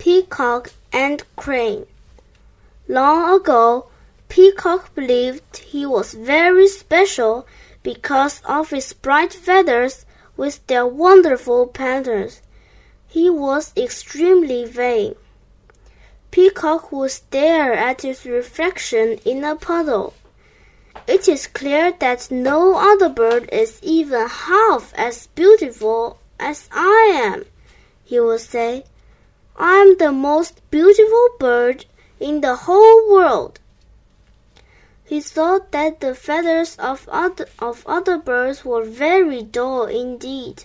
Peacock and Crane. Long ago, Peacock believed he was very special because of his bright feathers with their wonderful patterns. He was extremely vain. Peacock would stare at his reflection in a puddle. It is clear that no other bird is even half as beautiful as I am, he would say. I am the most beautiful bird in the whole world. He thought that the feathers of other, of other birds were very dull indeed.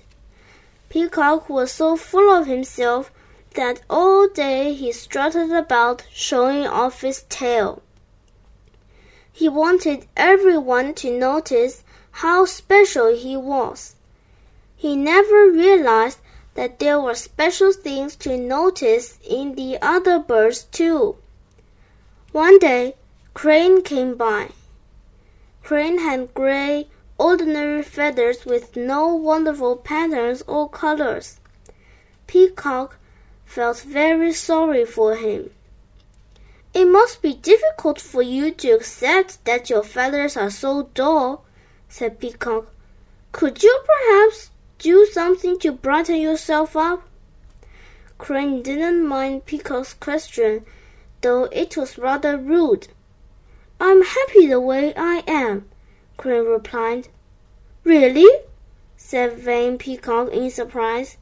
Peacock was so full of himself that all day he strutted about showing off his tail. He wanted everyone to notice how special he was. He never realized that there were special things to notice in the other birds too. One day, Crane came by. Crane had gray, ordinary feathers with no wonderful patterns or colors. Peacock felt very sorry for him. It must be difficult for you to accept that your feathers are so dull, said Peacock. Could you perhaps do something to brighten yourself up? Crane didn't mind Peacock's question, though it was rather rude. I'm happy the way I am, Crane replied. Really? said vain Peacock in surprise.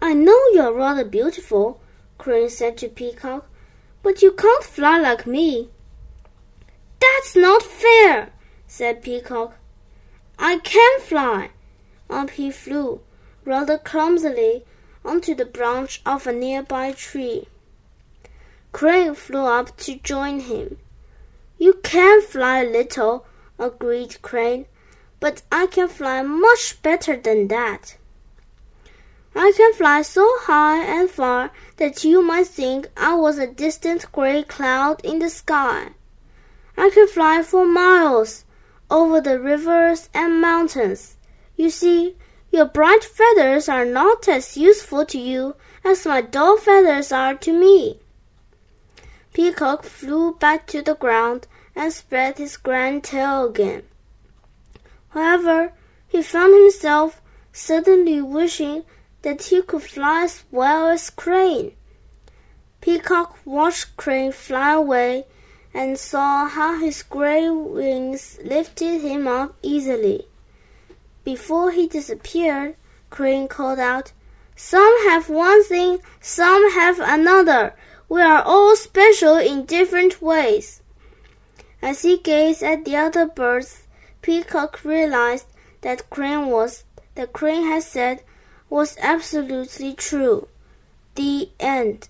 I know you're rather beautiful, Crane said to Peacock, but you can't fly like me. That's not fair, said Peacock. I can fly. Up he flew, rather clumsily, onto the branch of a nearby tree. Crane flew up to join him. You can fly a little, agreed Crane, but I can fly much better than that. I can fly so high and far that you might think I was a distant gray cloud in the sky. I can fly for miles over the rivers and mountains. You see, your bright feathers are not as useful to you as my dull feathers are to me. Peacock flew back to the ground and spread his grand tail again. However, he found himself suddenly wishing that he could fly as well as Crane. Peacock watched Crane fly away and saw how his gray wings lifted him up easily. Before he disappeared, Crane called out, Some have one thing, some have another. We are all special in different ways. As he gazed at the other birds, Peacock realized that Crane was that Crane had said was absolutely true. The end.